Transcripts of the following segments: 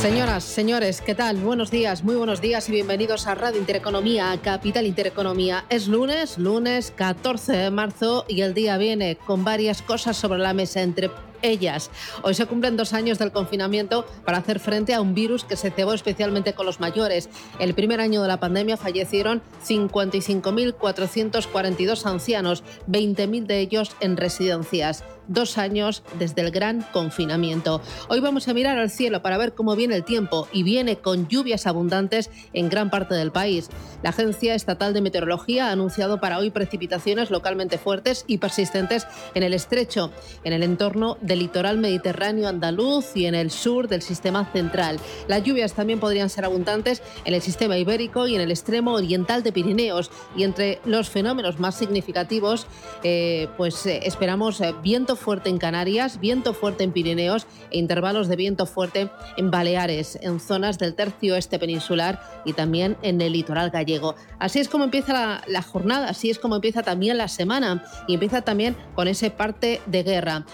Señoras, señores, ¿qué tal? Buenos días, muy buenos días y bienvenidos a Radio Intereconomía, Capital Intereconomía. Es lunes, lunes 14 de marzo y el día viene con varias cosas sobre la mesa, entre ellas. Hoy se cumplen dos años del confinamiento para hacer frente a un virus que se cebó especialmente con los mayores. El primer año de la pandemia fallecieron 55.442 ancianos, 20.000 de ellos en residencias dos años desde el gran confinamiento. Hoy vamos a mirar al cielo para ver cómo viene el tiempo y viene con lluvias abundantes en gran parte del país. La Agencia Estatal de Meteorología ha anunciado para hoy precipitaciones localmente fuertes y persistentes en el estrecho, en el entorno del litoral mediterráneo andaluz y en el sur del sistema central. Las lluvias también podrían ser abundantes en el sistema ibérico y en el extremo oriental de Pirineos. Y entre los fenómenos más significativos, eh, pues eh, esperamos eh, viento fuerte en Canarias, viento fuerte en Pirineos e intervalos de viento fuerte en Baleares, en zonas del tercio este peninsular y también en el litoral gallego. Así es como empieza la, la jornada, así es como empieza también la semana y empieza también con ese parte de guerra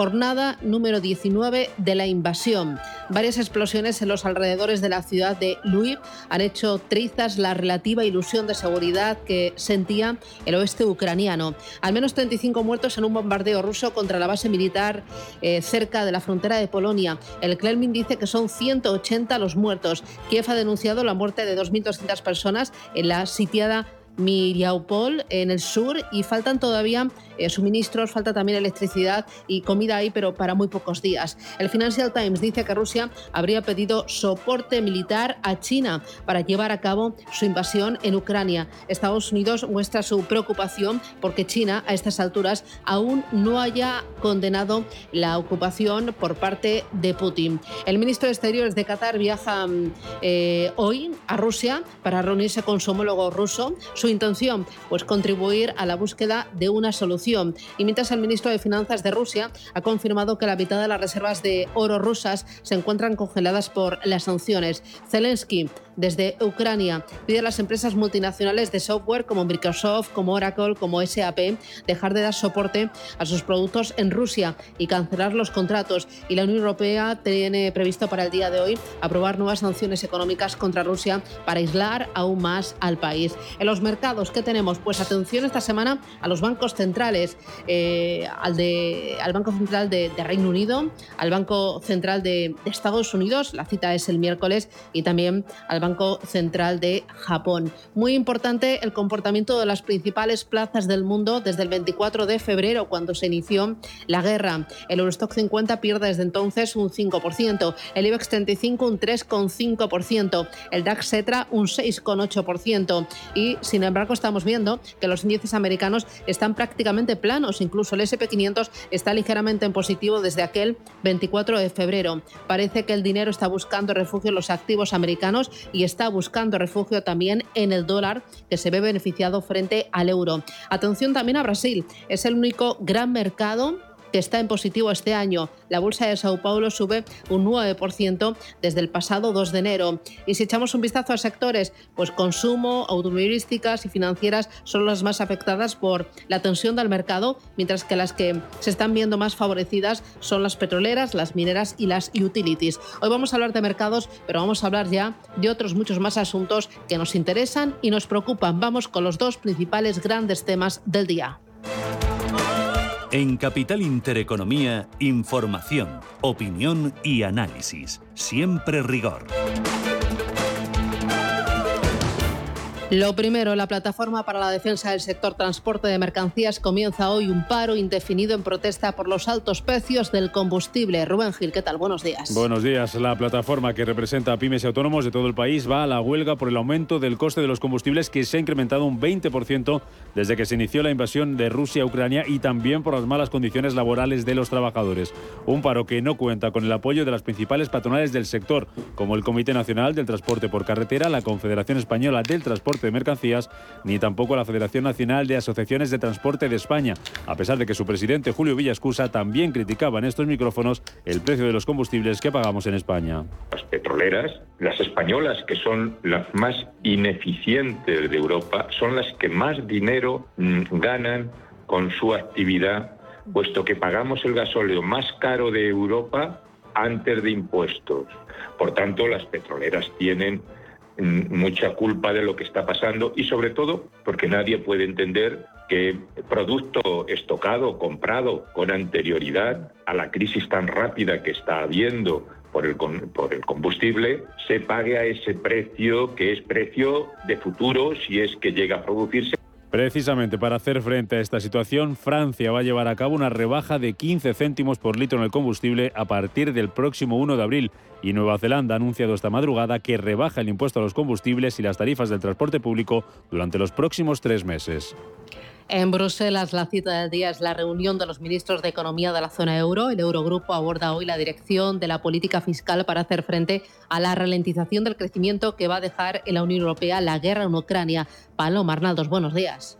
jornada número 19 de la invasión. Varias explosiones en los alrededores de la ciudad de Lviv han hecho trizas la relativa ilusión de seguridad que sentía el oeste ucraniano. Al menos 35 muertos en un bombardeo ruso contra la base militar eh, cerca de la frontera de Polonia. El Kremlin dice que son 180 los muertos. Kiev ha denunciado la muerte de 2.200 personas en la sitiada Miriaupol en el sur y faltan todavía eh, suministros, falta también electricidad y comida ahí, pero para muy pocos días. El Financial Times dice que Rusia habría pedido soporte militar a China para llevar a cabo su invasión en Ucrania. Estados Unidos muestra su preocupación porque China a estas alturas aún no haya condenado la ocupación por parte de Putin. El ministro de Exteriores de Qatar viaja mm, eh, hoy a Rusia para reunirse con su homólogo ruso. Su intención, pues contribuir a la búsqueda de una solución y mientras el ministro de Finanzas de Rusia ha confirmado que la mitad de las reservas de oro rusas se encuentran congeladas por las sanciones. Zelensky desde Ucrania. Pide a las empresas multinacionales de software como Microsoft, como Oracle, como SAP dejar de dar soporte a sus productos en Rusia y cancelar los contratos. Y la Unión Europea tiene previsto para el día de hoy aprobar nuevas sanciones económicas contra Rusia para aislar aún más al país. En los mercados, ¿qué tenemos? Pues atención esta semana a los bancos centrales, eh, al, de, al Banco Central de, Reino Unido, al Banco Central de, de Estados Unidos, la cita es el miércoles, y también al Banco Central de Japón. Muy importante el comportamiento de las principales plazas del mundo desde el 24 de febrero, cuando se inició la guerra. El Eurostock 50 pierde desde entonces un 5%, el IBEX 35 un 3,5%, el DAX Cetra un 6,8% y sin embargo estamos viendo que los índices americanos están prácticamente planos, incluso el SP500 está ligeramente en positivo desde aquel 24 de febrero. Parece que el dinero está buscando refugio en los activos americanos y está buscando refugio también en el dólar, que se ve beneficiado frente al euro. Atención también a Brasil, es el único gran mercado que está en positivo este año. La bolsa de Sao Paulo sube un 9% desde el pasado 2 de enero. Y si echamos un vistazo a sectores, pues consumo, automovilísticas y financieras son las más afectadas por la tensión del mercado, mientras que las que se están viendo más favorecidas son las petroleras, las mineras y las utilities. Hoy vamos a hablar de mercados, pero vamos a hablar ya de otros muchos más asuntos que nos interesan y nos preocupan. Vamos con los dos principales grandes temas del día. En Capital Intereconomía, información, opinión y análisis. Siempre rigor. Lo primero, la plataforma para la defensa del sector transporte de mercancías comienza hoy un paro indefinido en protesta por los altos precios del combustible. Rubén Gil, ¿qué tal? Buenos días. Buenos días. La plataforma que representa a pymes y autónomos de todo el país va a la huelga por el aumento del coste de los combustibles que se ha incrementado un 20% desde que se inició la invasión de Rusia a Ucrania y también por las malas condiciones laborales de los trabajadores. Un paro que no cuenta con el apoyo de las principales patronales del sector, como el Comité Nacional del Transporte por Carretera, la Confederación Española del Transporte de Mercancías, ni tampoco la Federación Nacional de Asociaciones de Transporte de España, a pesar de que su presidente Julio Villascusa también criticaba en estos micrófonos el precio de los combustibles que pagamos en España. Las petroleras, las españolas, que son las más ineficientes de Europa, son las que más dinero mm, ganan con su actividad, puesto que pagamos el gasóleo más caro de Europa antes de impuestos. Por tanto, las petroleras tienen mucha culpa de lo que está pasando y sobre todo porque nadie puede entender que producto estocado, comprado con anterioridad a la crisis tan rápida que está habiendo por el, por el combustible, se pague a ese precio que es precio de futuro si es que llega a producirse. Precisamente para hacer frente a esta situación, Francia va a llevar a cabo una rebaja de 15 céntimos por litro en el combustible a partir del próximo 1 de abril y Nueva Zelanda ha anunciado esta madrugada que rebaja el impuesto a los combustibles y las tarifas del transporte público durante los próximos tres meses. En Bruselas, la cita del día es la reunión de los ministros de Economía de la zona euro. El Eurogrupo aborda hoy la dirección de la política fiscal para hacer frente a la ralentización del crecimiento que va a dejar en la Unión Europea la guerra en Ucrania. Paloma Arnaldos, buenos días.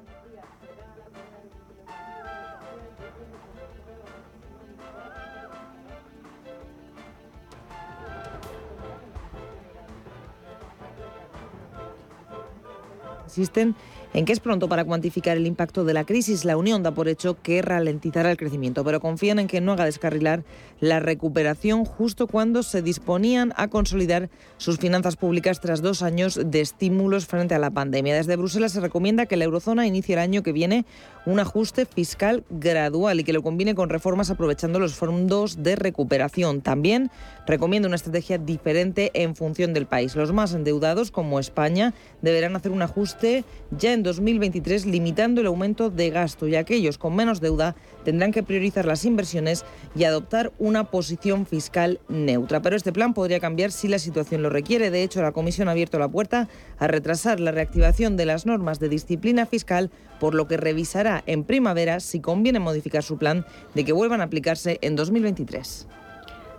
Existen en que es pronto para cuantificar el impacto de la crisis. La Unión da por hecho que ralentizará el crecimiento, pero confían en que no haga descarrilar la recuperación justo cuando se disponían a consolidar sus finanzas públicas tras dos años de estímulos frente a la pandemia. Desde Bruselas se recomienda que la eurozona inicie el año que viene un ajuste fiscal gradual y que lo combine con reformas aprovechando los fondos de recuperación. También recomienda una estrategia diferente en función del país. Los más endeudados, como España, deberán hacer un ajuste ya en 2023 limitando el aumento de gasto y aquellos con menos deuda tendrán que priorizar las inversiones y adoptar una posición fiscal neutra. Pero este plan podría cambiar si la situación lo requiere. De hecho, la Comisión ha abierto la puerta a retrasar la reactivación de las normas de disciplina fiscal, por lo que revisará en primavera si conviene modificar su plan de que vuelvan a aplicarse en 2023.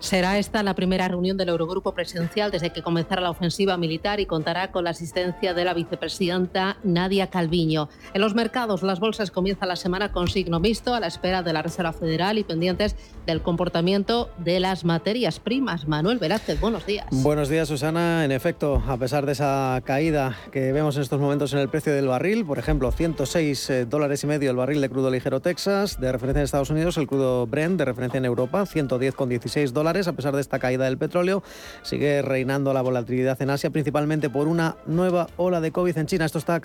Será esta la primera reunión del Eurogrupo presidencial desde que comenzara la ofensiva militar y contará con la asistencia de la vicepresidenta Nadia Calviño. En los mercados, las bolsas comienzan la semana con signo mixto a la espera de la Reserva Federal y pendientes del comportamiento de las materias primas. Manuel Velázquez, buenos días. Buenos días, Susana. En efecto, a pesar de esa caída que vemos en estos momentos en el precio del barril, por ejemplo, 106 eh, dólares y medio el barril de crudo ligero Texas, de referencia en Estados Unidos, el crudo Brent de referencia en Europa, 110,16 dólares a pesar de esta caída del petróleo. Sigue reinando la volatilidad en Asia, principalmente por una nueva ola de COVID en China. Esto está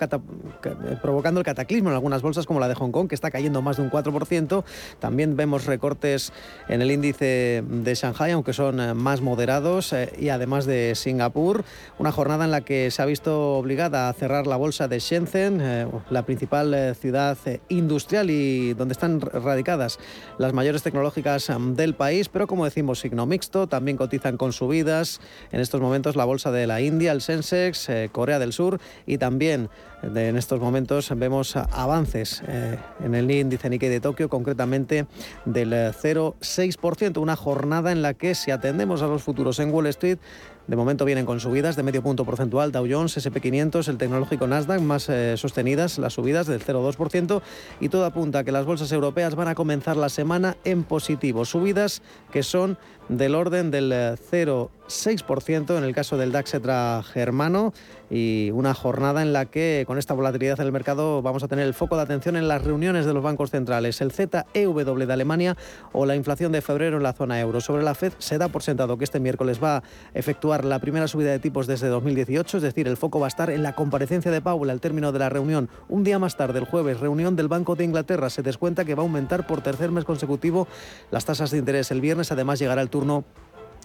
provocando el cataclismo en algunas bolsas, como la de Hong Kong, que está cayendo más de un 4%. También vemos recortes en el índice de Shanghai, aunque son eh, más moderados, eh, y además de Singapur. Una jornada en la que se ha visto obligada a cerrar la bolsa de Shenzhen, eh, la principal ciudad industrial y donde están radicadas las mayores tecnológicas del país, pero como decimos, signo mixto, también cotizan con subidas. En estos momentos la bolsa de la India, el Sensex, eh, Corea del Sur y también en estos momentos vemos avances eh, en el índice Nikkei de Tokio, concretamente del 0,6%, una jornada en la que si atendemos a los futuros en Wall Street, de momento vienen con subidas de medio punto porcentual. Dow Jones, SP500, el tecnológico Nasdaq, más eh, sostenidas las subidas del 0,2%. Y todo apunta a que las bolsas europeas van a comenzar la semana en positivo. Subidas que son del orden del eh, 0 6% en el caso del DAX Etra germano y una jornada en la que con esta volatilidad en el mercado vamos a tener el foco de atención en las reuniones de los bancos centrales, el ZEW de Alemania o la inflación de febrero en la zona euro. Sobre la Fed se da por sentado que este miércoles va a efectuar la primera subida de tipos desde 2018, es decir, el foco va a estar en la comparecencia de Powell al término de la reunión. Un día más tarde, el jueves, reunión del Banco de Inglaterra, se descuenta que va a aumentar por tercer mes consecutivo las tasas de interés. El viernes además llegará el turno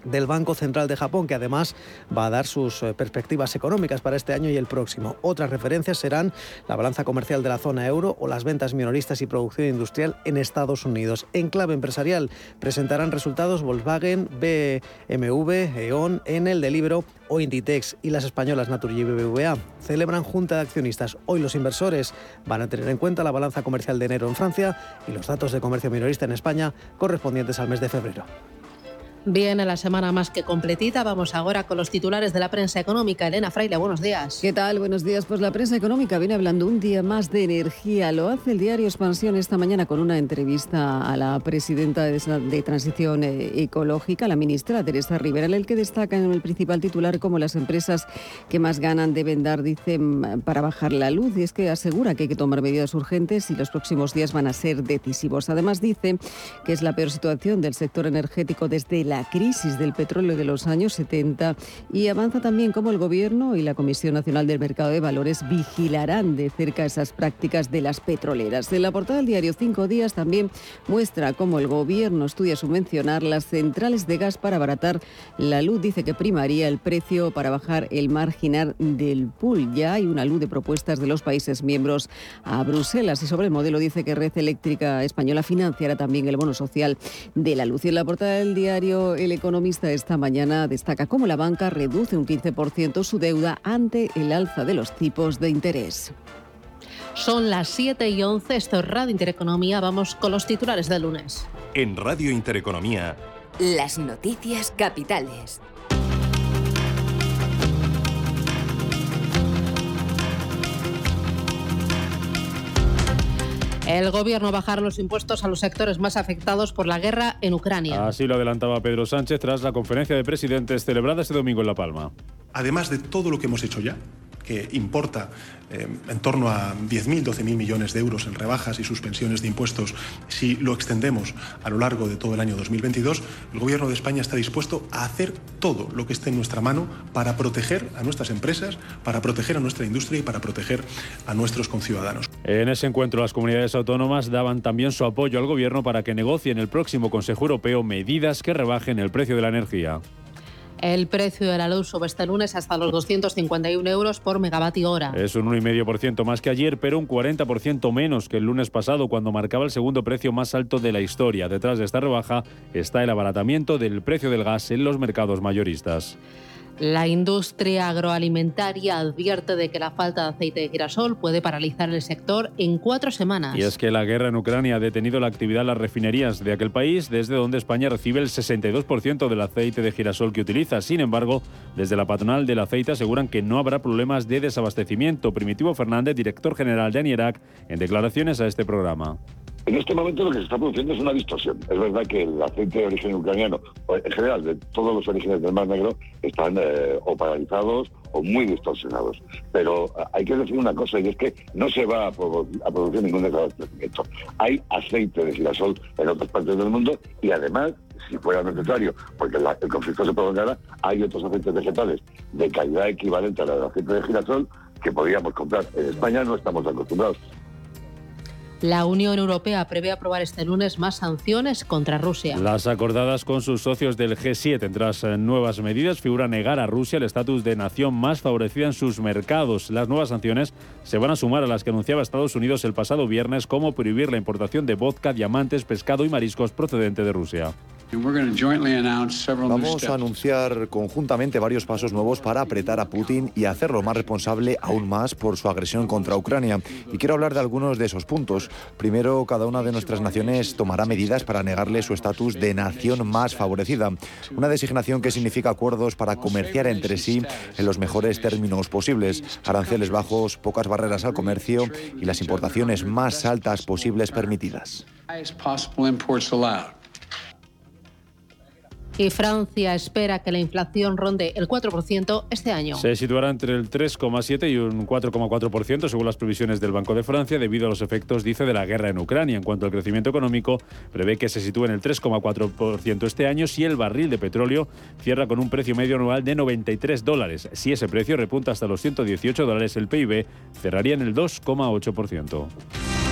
del Banco Central de Japón, que además va a dar sus eh, perspectivas económicas para este año y el próximo. Otras referencias serán la balanza comercial de la zona euro o las ventas minoristas y producción industrial en Estados Unidos. En clave empresarial presentarán resultados Volkswagen, BMW, E.ON, Enel, Delibero o Inditex y las españolas Naturgy y BBVA celebran junta de accionistas. Hoy los inversores van a tener en cuenta la balanza comercial de enero en Francia y los datos de comercio minorista en España correspondientes al mes de febrero. Viene la semana más que completita. Vamos ahora con los titulares de la prensa económica. Elena Fraile, buenos días. ¿Qué tal? Buenos días. Pues la prensa económica viene hablando un día más de energía. Lo hace el diario Expansión esta mañana con una entrevista a la presidenta de Transición eh, Ecológica, la ministra Teresa Rivera, el que destaca en el principal titular como las empresas que más ganan deben dar, dicen, para bajar la luz. Y es que asegura que hay que tomar medidas urgentes y los próximos días van a ser decisivos. Además dice que es la peor situación del sector energético desde la crisis del petróleo de los años 70 y avanza también cómo el Gobierno y la Comisión Nacional del Mercado de Valores vigilarán de cerca esas prácticas de las petroleras. En la portada del diario Cinco Días también muestra cómo el Gobierno estudia subvencionar las centrales de gas para abaratar la luz. Dice que primaría el precio para bajar el marginal del pool. Ya hay una luz de propuestas de los países miembros a Bruselas y sobre el modelo dice que Red Eléctrica Española financiará también el bono social de la luz. Y en la portada del diario el economista esta mañana destaca cómo la banca reduce un 15% su deuda ante el alza de los tipos de interés. Son las 7 y 11, esto es Radio Intereconomía, vamos con los titulares del lunes. En Radio Intereconomía, las noticias capitales. El gobierno bajar los impuestos a los sectores más afectados por la guerra en Ucrania. Así lo adelantaba Pedro Sánchez tras la conferencia de presidentes celebrada este domingo en La Palma. Además de todo lo que hemos hecho ya, que importa eh, en torno a 10.000, 12.000 millones de euros en rebajas y suspensiones de impuestos, si lo extendemos a lo largo de todo el año 2022, el Gobierno de España está dispuesto a hacer todo lo que esté en nuestra mano para proteger a nuestras empresas, para proteger a nuestra industria y para proteger a nuestros conciudadanos. En ese encuentro, las comunidades autónomas daban también su apoyo al Gobierno para que negocie en el próximo Consejo Europeo medidas que rebajen el precio de la energía. El precio de la luz sube este lunes hasta los 251 euros por megavatio hora. Es un 1,5% más que ayer, pero un 40% menos que el lunes pasado, cuando marcaba el segundo precio más alto de la historia. Detrás de esta rebaja está el abaratamiento del precio del gas en los mercados mayoristas. La industria agroalimentaria advierte de que la falta de aceite de girasol puede paralizar el sector en cuatro semanas. Y es que la guerra en Ucrania ha detenido la actividad en las refinerías de aquel país, desde donde España recibe el 62% del aceite de girasol que utiliza. Sin embargo, desde la patronal del aceite aseguran que no habrá problemas de desabastecimiento. Primitivo Fernández, director general de ANIERAC, en declaraciones a este programa. En este momento lo que se está produciendo es una distorsión. Es verdad que el aceite de origen ucraniano, en general de todos los orígenes del Mar Negro, están eh, o paralizados o muy distorsionados. Pero eh, hay que decir una cosa, y es que no se va a, producir ningún desabastecimiento. Hay aceite de girasol en otras partes del mundo y además, si fuera necesario, porque el conflicto se prolongara, hay otros aceites vegetales de calidad equivalente al aceite de girasol que podríamos comprar. En España no estamos acostumbrados. La Unión Europea prevé aprobar este lunes más sanciones contra Rusia. Las acordadas con sus socios del G7 tras eh, nuevas medidas figura negar a Rusia el estatus de nación más favorecida en sus mercados. Las nuevas sanciones se van a sumar a las que anunciaba Estados Unidos el pasado viernes como prohibir la importación de vodka, diamantes, pescado y mariscos procedente de Rusia. Vamos a anunciar conjuntamente varios pasos nuevos para apretar a Putin y hacerlo más responsable aún más por su agresión contra Ucrania. Y quiero hablar de algunos de esos puntos. Primero, cada una de nuestras naciones tomará medidas para negarle su estatus de nación más favorecida. Una designación que significa acuerdos para comerciar entre sí en los mejores términos posibles, aranceles bajos, pocas barreras al comercio y las importaciones más altas posibles permitidas. Y Francia espera que la inflación ronde el 4% este año. Se situará entre el 3,7 y un 4,4% según las previsiones del Banco de Francia debido a los efectos, dice, de la guerra en Ucrania. En cuanto al crecimiento económico, prevé que se sitúe en el 3,4% este año si el barril de petróleo cierra con un precio medio anual de 93 dólares. Si ese precio repunta hasta los 118 dólares, el PIB cerraría en el 2,8%.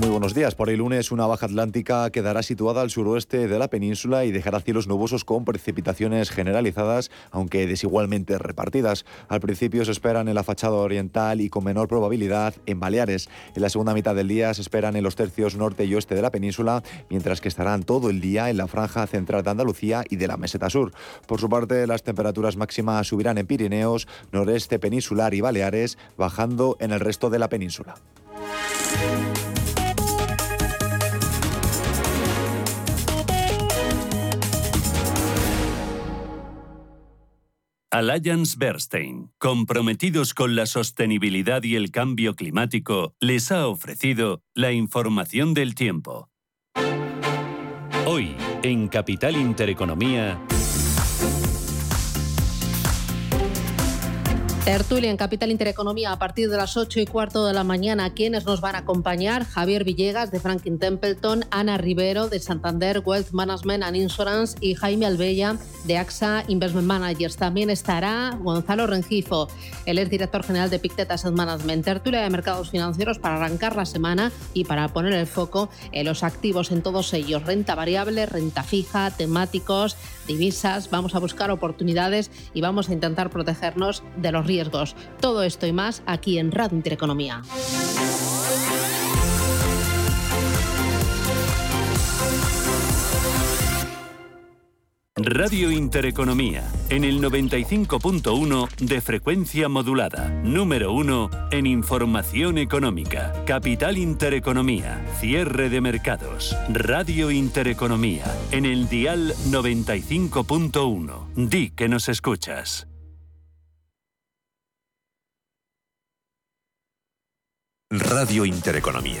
Muy buenos días. Por el lunes, una baja atlántica quedará situada al suroeste de la península y dejará cielos nubosos con precipitaciones generalizadas, aunque desigualmente repartidas. Al principio se esperan en la fachada oriental y con menor probabilidad en Baleares. En la segunda mitad del día se esperan en los tercios norte y oeste de la península, mientras que estarán todo el día en la franja central de Andalucía y de la meseta sur. Por su parte, las temperaturas máximas subirán en Pirineos, noreste peninsular y Baleares, bajando en el resto de la península. Alliance Bernstein, comprometidos con la sostenibilidad y el cambio climático, les ha ofrecido la información del tiempo. Hoy, en Capital Intereconomía. Tertulia en Capital Intereconomía a partir de las 8 y cuarto de la mañana. ¿Quiénes nos van a acompañar? Javier Villegas de Franklin Templeton, Ana Rivero de Santander Wealth Management and Insurance y Jaime Albella de AXA Investment Managers. También estará Gonzalo Rengifo, él es director general de Pictet Asset Management. Tertulia de mercados financieros para arrancar la semana y para poner el foco en los activos en todos ellos. Renta variable, renta fija, temáticos, divisas. Vamos a buscar oportunidades y vamos a intentar protegernos de los riesgos. Todo esto y más aquí en Radio Intereconomía. Radio Intereconomía, en el 95.1 de frecuencia modulada, número 1 en información económica, Capital Intereconomía, cierre de mercados, Radio Intereconomía, en el dial 95.1. Di que nos escuchas. Radio Intereconomía,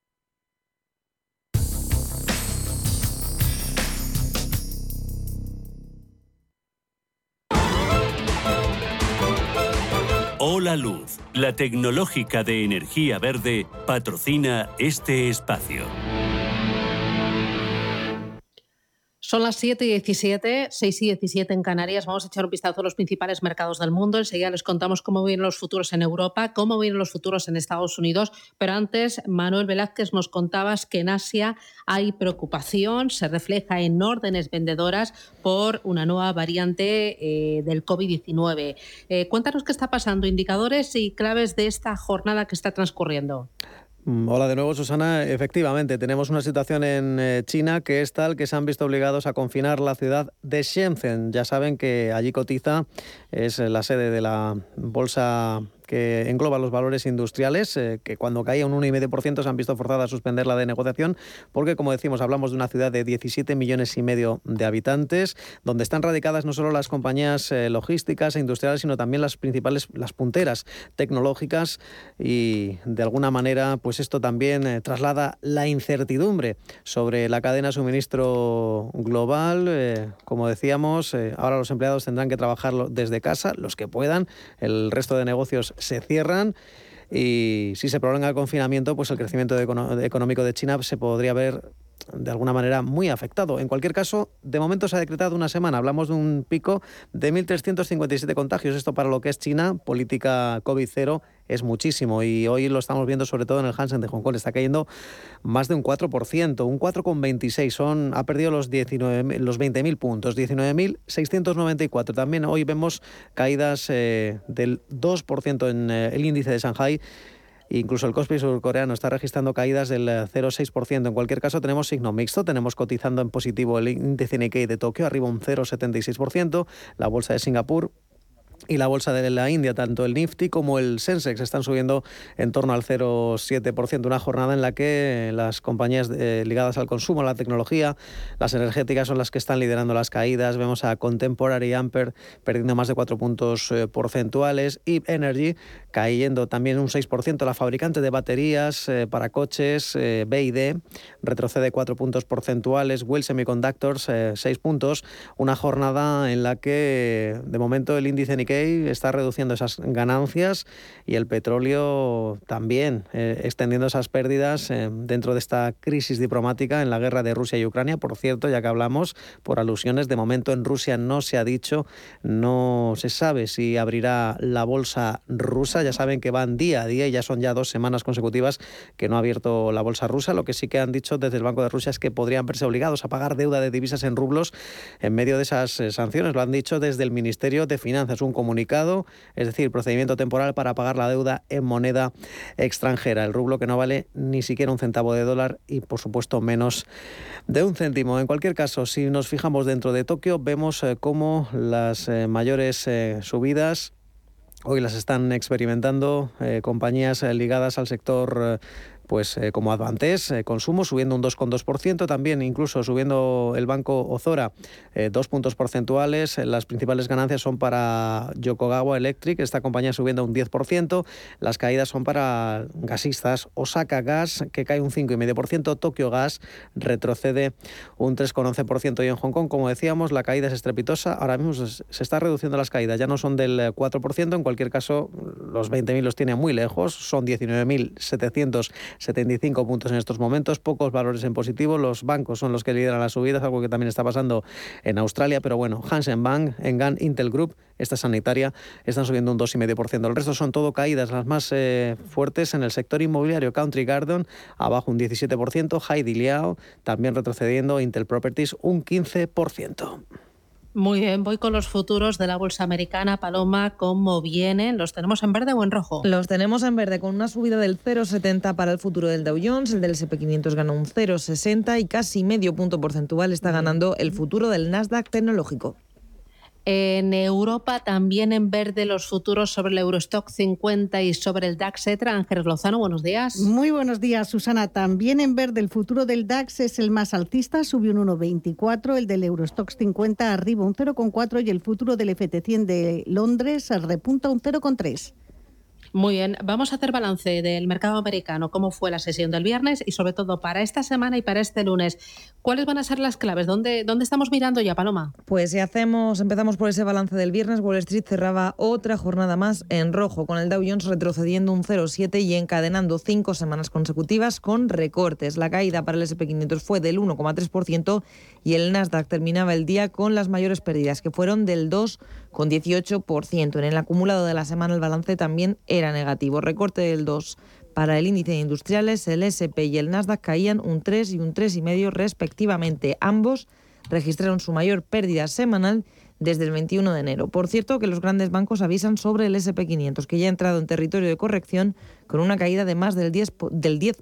Hola Luz, la tecnológica de energía verde, patrocina este espacio. Son las 7 y 17, 6 y 17 en Canarias. Vamos a echar un vistazo a los principales mercados del mundo. Enseguida les contamos cómo vienen los futuros en Europa, cómo vienen los futuros en Estados Unidos. Pero antes, Manuel Velázquez, nos contabas que en Asia hay preocupación, se refleja en órdenes vendedoras por una nueva variante eh, del COVID-19. Eh, cuéntanos qué está pasando, indicadores y claves de esta jornada que está transcurriendo. Mm, hola de nuevo, Susana. Efectivamente, tenemos una situación en eh, China que es tal que se han visto obligados a confinar la ciudad de Shenzhen. Ya saben que allí cotiza, es la sede de la bolsa que engloba los valores industriales, eh, que cuando caía un 1,5% se han visto forzadas a suspender la de negociación, porque como decimos, hablamos de una ciudad de 17 millones y medio de habitantes, donde están radicadas no solo las compañías eh, logísticas e industriales, sino también las principales, las punteras tecnológicas y de alguna manera, pues esto también eh, traslada la incertidumbre sobre la cadena de suministro global. como decíamos, ahora los empleados tendrán que trabajar desde casa, los que puedan, el resto de negocios se cierran y si se prolonga el confinamiento, pues el crecimiento económico de China se podría ver de alguna manera muy afectado. En cualquier caso, de momento se ha decretado una semana. Hablamos de un pico de 1.357 contagios. Esto para lo que es China, política COVID-0, es muchísimo. Y hoy lo estamos viendo sobre todo en el Hansen de Hong Kong. Está cayendo más de un 4%, un 4,26. Son, ha perdido los, 19, los 20.000 puntos, 19.694. También hoy vemos caídas eh, del 2% en eh, el índice de Shanghai Incluso el Kospi surcoreano está registrando caídas del 0,6%. En cualquier caso, tenemos signo mixto. Tenemos cotizando en positivo el índice Nikkei de Tokio, arriba un 0,76%. La bolsa de Singapur y la bolsa de la India, tanto el Nifty como el Sensex, están subiendo en torno al 0,7%. Una jornada en la que las compañías eh, ligadas al consumo, a la tecnología, las energéticas son las que están liderando las caídas. Vemos a Contemporary Amper perdiendo más de 4 puntos eh, porcentuales y Energy cayendo también un 6%. La fabricante de baterías eh, para coches, BID, retrocede 4 puntos porcentuales. Will Semiconductors, 6 puntos. Una jornada en la que de momento el índice Nikkei está reduciendo esas ganancias y el petróleo también eh, extendiendo esas pérdidas eh, dentro de esta crisis diplomática en la guerra de Rusia y Ucrania. Por cierto, ya que hablamos por alusiones, de momento en Rusia no se ha dicho, no se sabe si abrirá la bolsa rusa. Ya saben que van día a día y ya son ya dos semanas consecutivas que no ha abierto la bolsa rusa. Lo que sí que han dicho desde el Banco de Rusia es que podrían verse obligados a pagar deuda de divisas en rublos en medio de esas eh, sanciones. Lo han dicho desde el Ministerio de Finanzas. Un comunicado, es decir, procedimiento temporal para pagar la deuda en moneda extranjera, el rublo que no vale ni siquiera un centavo de dólar y por supuesto menos de un céntimo. En cualquier caso, si nos fijamos dentro de Tokio, vemos eh, cómo las eh, mayores eh, subidas Hoy las están experimentando compañías ligadas al sector pues eh, como Advantes, eh, consumo subiendo un 2,2%, también incluso subiendo el banco Ozora eh, dos puntos porcentuales. Las principales ganancias son para Yokogawa Electric, esta compañía subiendo un 10%. Las caídas son para gasistas Osaka Gas, que cae un 5,5%, Tokyo Gas retrocede un 3,11% y en Hong Kong, como decíamos, la caída es estrepitosa. Ahora mismo se está reduciendo las caídas, ya no son del 4%, en cualquier caso los 20.000 los tiene muy lejos, son 19.700 75 puntos en estos momentos, pocos valores en positivo. Los bancos son los que lideran las subidas, algo que también está pasando en Australia, pero bueno, Hansen Bank, Engan, Intel Group, esta sanitaria, están subiendo un 2,5%. El resto son todo caídas, las más eh, fuertes en el sector inmobiliario. Country Garden, abajo un 17%, Heidi Liao, también retrocediendo, Intel Properties, un 15%. Muy bien, voy con los futuros de la bolsa americana. Paloma, ¿cómo vienen? ¿Los tenemos en verde o en rojo? Los tenemos en verde con una subida del 0,70 para el futuro del Dow Jones. El del SP500 ganó un 0,60 y casi medio punto porcentual está ganando el futuro del Nasdaq tecnológico. En Europa también en verde los futuros sobre el Eurostock 50 y sobre el DAX Etra. Ángeles Lozano, buenos días. Muy buenos días, Susana. También en verde el futuro del DAX es el más alcista, subió un 1,24. El del Eurostock 50 arriba un 0,4 y el futuro del FT100 de Londres repunta un 0,3. Muy bien, vamos a hacer balance del mercado americano, cómo fue la sesión del viernes y sobre todo para esta semana y para este lunes. ¿Cuáles van a ser las claves? ¿Dónde, dónde estamos mirando ya, Paloma? Pues si hacemos, empezamos por ese balance del viernes, Wall Street cerraba otra jornada más en rojo, con el Dow Jones retrocediendo un 0,7 y encadenando cinco semanas consecutivas con recortes. La caída para el SP500 fue del 1,3% y el Nasdaq terminaba el día con las mayores pérdidas, que fueron del 2,18%. En el acumulado de la semana el balance también era negativo. Recorte del 2 para el índice de industriales, el SP y el Nasdaq caían un 3 y un 3,5 respectivamente. Ambos registraron su mayor pérdida semanal desde el 21 de enero. Por cierto, que los grandes bancos avisan sobre el SP500, que ya ha entrado en territorio de corrección con una caída de más del 10%, del 10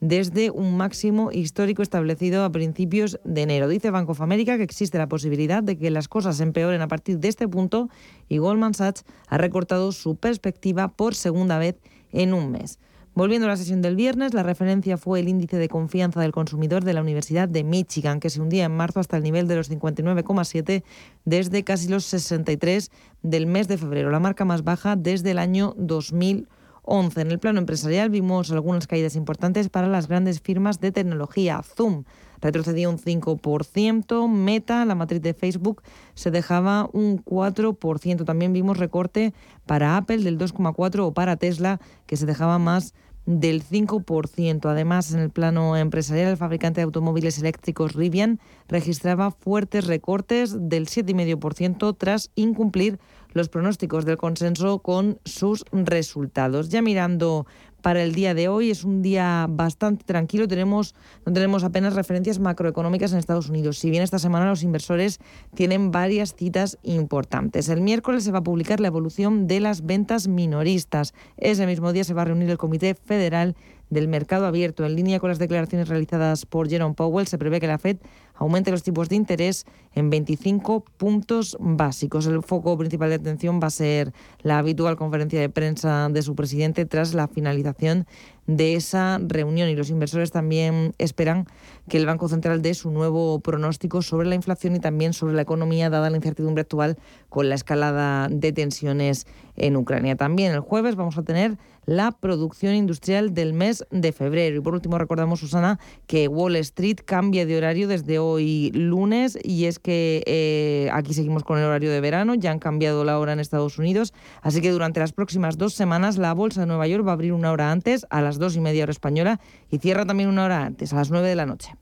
desde un máximo histórico establecido a principios de enero. Dice Bank of America que existe la posibilidad de que las cosas empeoren a partir de este punto y Goldman Sachs ha recortado su perspectiva por segunda vez en un mes. Volviendo a la sesión del viernes, la referencia fue el índice de confianza del consumidor de la Universidad de Michigan, que se hundía en marzo hasta el nivel de los 59,7 desde casi los 63 del mes de febrero, la marca más baja desde el año 2011. En el plano empresarial vimos algunas caídas importantes para las grandes firmas de tecnología. Zoom retrocedía un 5%, Meta, la matriz de Facebook, se dejaba un 4%. También vimos recorte para Apple del 2,4% o para Tesla, que se dejaba más del 5%. Además, en el plano empresarial, el fabricante de automóviles eléctricos Rivian registraba fuertes recortes del 7,5% tras incumplir los pronósticos del consenso con sus resultados. Ya mirando para el día de hoy. Es un día bastante tranquilo. Tenemos, no tenemos apenas referencias macroeconómicas en Estados Unidos. Si bien esta semana los inversores tienen varias citas importantes. El miércoles se va a publicar la evolución de las ventas minoristas. Ese mismo día se va a reunir el Comité Federal del Mercado Abierto. En línea con las declaraciones realizadas por Jerome Powell, se prevé que la Fed aumente los tipos de interés en 25 puntos básicos. El foco principal de atención va a ser la habitual conferencia de prensa de su presidente tras la finalización de esa reunión y los inversores también esperan que el Banco Central dé su nuevo pronóstico sobre la inflación y también sobre la economía dada la incertidumbre actual con la escalada de tensiones en Ucrania. También el jueves vamos a tener la producción industrial del mes de febrero. Y por último recordamos, Susana, que Wall Street cambia de horario desde hoy lunes y es que eh, aquí seguimos con el horario de verano, ya han cambiado la hora en Estados Unidos, así que durante las próximas dos semanas la Bolsa de Nueva York va a abrir una hora antes, a las dos y media hora española, y cierra también una hora antes, a las nueve de la noche.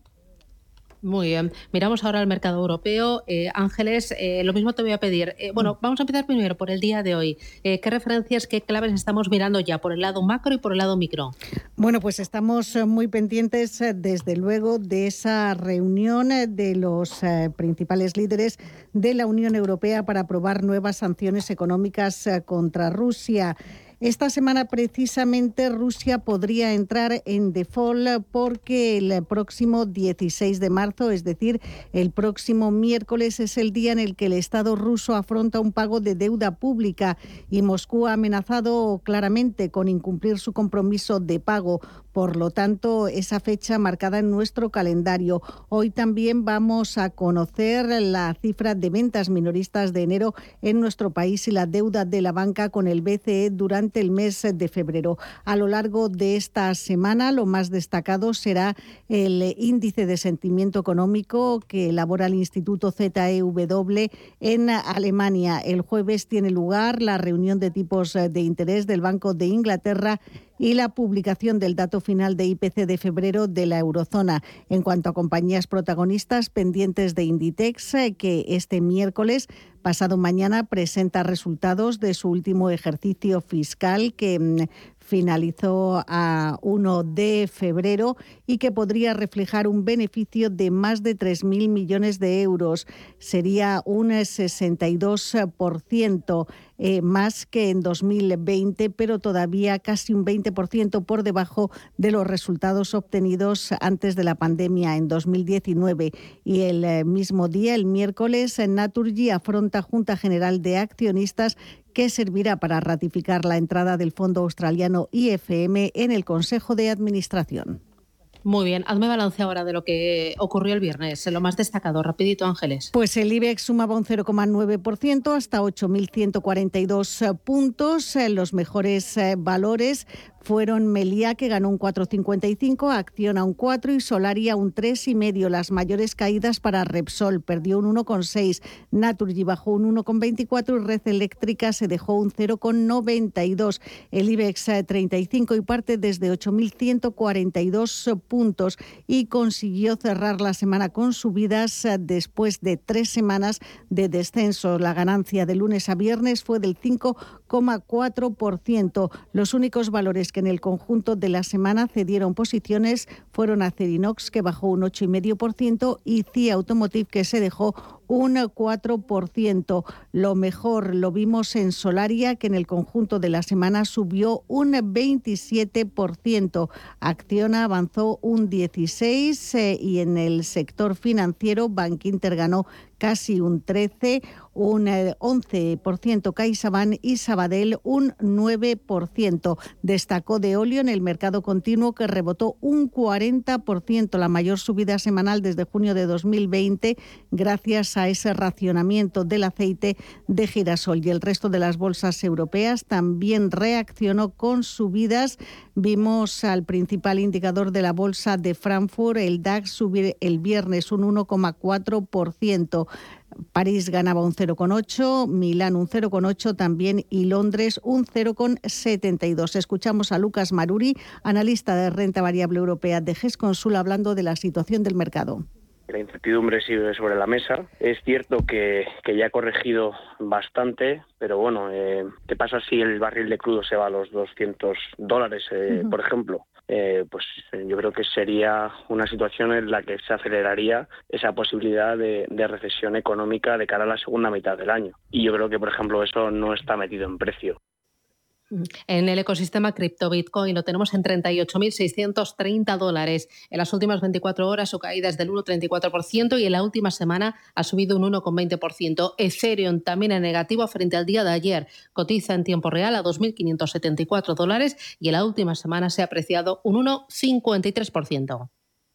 Muy bien. Miramos ahora al mercado europeo. Eh, Ángeles, eh, lo mismo te voy a pedir. Eh, bueno, mm. vamos a empezar primero por el día de hoy. ¿Qué referencias, qué claves estamos mirando ya por el lado macro y por el lado micro? Bueno, pues estamos muy pendientes, desde luego, de esa reunión de los principales líderes de la Unión Europea para aprobar nuevas sanciones económicas contra Rusia. Esta semana precisamente Rusia podría entrar en default porque el próximo 16 de marzo, es decir, el próximo miércoles es el día en el que el Estado ruso afronta un pago de deuda pública y Moscú ha amenazado claramente con incumplir su compromiso de pago. Por lo tanto, esa fecha marcada en nuestro calendario. Hoy también vamos a conocer la cifra de ventas minoristas de enero en nuestro país y la deuda de la banca con el BCE durante el mes de febrero. A lo largo de esta semana, lo más destacado será el índice de sentimiento económico que elabora el Instituto ZEW en Alemania. El jueves tiene lugar la reunión de tipos de interés del Banco de Inglaterra y la publicación del dato final de IPC de febrero de la eurozona. En cuanto a compañías protagonistas pendientes de Inditex, eh, que este miércoles pasado mañana presenta resultados de su último ejercicio fiscal que mm, finalizó a 1 de febrero y que podría reflejar un beneficio de más de 3.000 millones de euros. Sería un 62% eh, más que en 2020, pero todavía casi un 20% por debajo de los resultados obtenidos antes de la pandemia en 2019. Y el eh, mismo día, el miércoles, Naturgy afronta Junta General de Accionistas que servirá para ratificar la entrada del fondo australiano IFM en el Consejo de Administración. Muy bien, hazme balance ahora de lo que ocurrió el viernes, lo más destacado, rapidito Ángeles. Pues el IBEX sumaba un 0,9% hasta 8.142 puntos. Los mejores eh, valores fueron Meliá, que ganó un 4,55, Acciona un 4 y Solaria un 3,5. Las mayores caídas para Repsol, perdió un 1,6, Naturgy bajó un 1,24 y Red Eléctrica se dejó un 0,92. El IBEX 35 y parte desde 8.142 puntos y consiguió cerrar la semana con subidas después de tres semanas de descenso. La ganancia de lunes a viernes fue del 5,4%. Los únicos valores que en el conjunto de la semana cedieron posiciones fueron Acerinox, que bajó un 8,5%, y CIA Automotive, que se dejó un 4%. Lo mejor lo vimos en Solaria, que en el conjunto de la semana subió un 27%. Acciona avanzó un 16% eh, y en el sector financiero Bankinter ganó casi un 13%, un 11% eh, CaixaBank y Sabadell un 9%. Destacó de óleo en el mercado continuo que rebotó un 40%, la mayor subida semanal desde junio de 2020, gracias a ese racionamiento del aceite de girasol. Y el resto de las bolsas europeas también reaccionó con subidas. Vimos al principal indicador de la bolsa de Frankfurt, el DAX, subir el viernes un 1,4%. París ganaba un 0,8, Milán un 0,8 también y Londres un 0,72. Escuchamos a Lucas Maruri, analista de renta variable europea de GESConsul, hablando de la situación del mercado. La incertidumbre sigue sobre la mesa. Es cierto que, ya ha corregido bastante, pero bueno, eh, ¿qué pasa si el barril de crudo se va a los 200 dólares, eh, por ejemplo? Eh, pues yo creo que sería una situación en la que se aceleraría esa posibilidad de, de, recesión económica de cara a la segunda mitad del año. Y yo creo que, por ejemplo, eso no está metido en precio. En el ecosistema cripto Bitcoin lo tenemos en 38.630 dólares. En las últimas 24 horas su caída es del 1,34% y en la última semana ha subido un 1,20%. Ethereum también en negativo frente al día de ayer. Cotiza en tiempo real a 2.574 dólares y en la última semana se ha apreciado un 1,53%.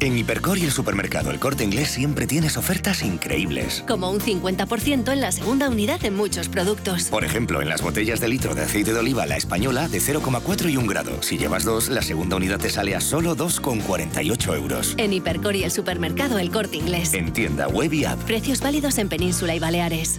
En Hipercor y el supermercado El Corte Inglés siempre tienes ofertas increíbles. Como un 50% en la segunda unidad en muchos productos. Por ejemplo, en las botellas de litro de aceite de oliva La Española de 0,4 y 1 grado. Si llevas dos, la segunda unidad te sale a solo 2,48 euros. En Hipercor y el supermercado El Corte Inglés. En tienda web y app. Precios válidos en Península y Baleares.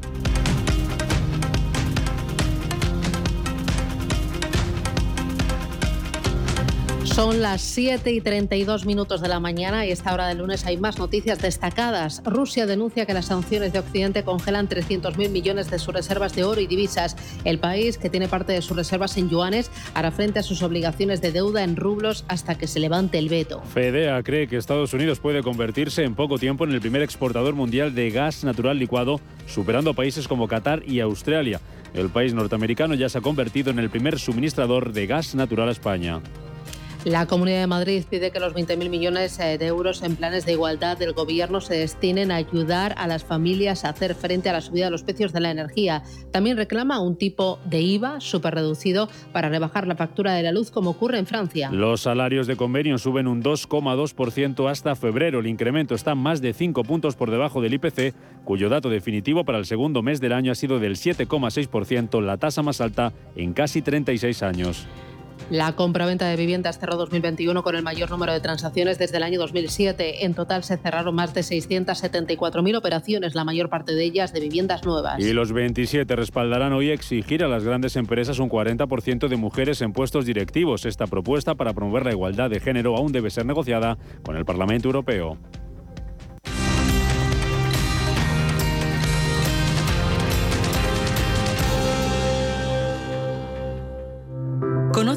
Son las 7 y 32 minutos de la mañana y a esta hora del lunes hay más noticias destacadas. Rusia denuncia que las sanciones de Occidente congelan 300.000 millones de sus reservas de oro y divisas. El país, que tiene parte de sus reservas en yuanes, hará frente a sus obligaciones de deuda en rublos hasta que se levante el veto. Fedea cree que Estados Unidos puede convertirse en poco tiempo en el primer exportador mundial de gas natural licuado, superando países como Qatar y Australia. El país norteamericano ya se ha convertido en el primer suministrador de gas natural a España. La Comunidad de Madrid pide que los 20.000 millones eh, de euros en planes de igualdad del Gobierno se destinen a ayudar a las familias a hacer frente a la subida de los precios de la energía. También reclama un tipo de IVA súper reducido para rebajar la factura de la luz como ocurre en Francia. Los salarios de convenio suben un 2,2% hasta febrero. El incremento está más de 5 puntos por debajo del IPC, cuyo dato definitivo para el segundo mes del año ha sido del 7,6%, la tasa más alta en casi 36 años. La compra-venta de viviendas cerró 2021 con el mayor número de transacciones desde el año 2007. En total se cerraron más de 674.000 operaciones, la mayor parte de ellas de viviendas nuevas. Y los 27 respaldarán hoy exigir a las grandes empresas un 40% de mujeres en puestos directivos. Esta propuesta para promover la igualdad de género aún debe ser negociada con el Parlamento Europeo.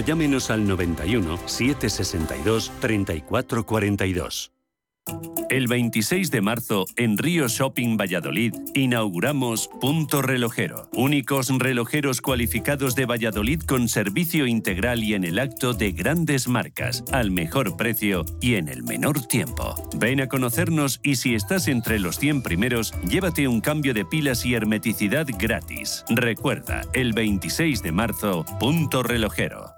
llámenos al 91 762 3442. El 26 de marzo, en Río Shopping Valladolid, inauguramos Punto Relojero. Únicos relojeros cualificados de Valladolid con servicio integral y en el acto de grandes marcas, al mejor precio y en el menor tiempo. Ven a conocernos y si estás entre los 100 primeros, llévate un cambio de pilas y hermeticidad gratis. Recuerda, el 26 de marzo, Punto Relojero.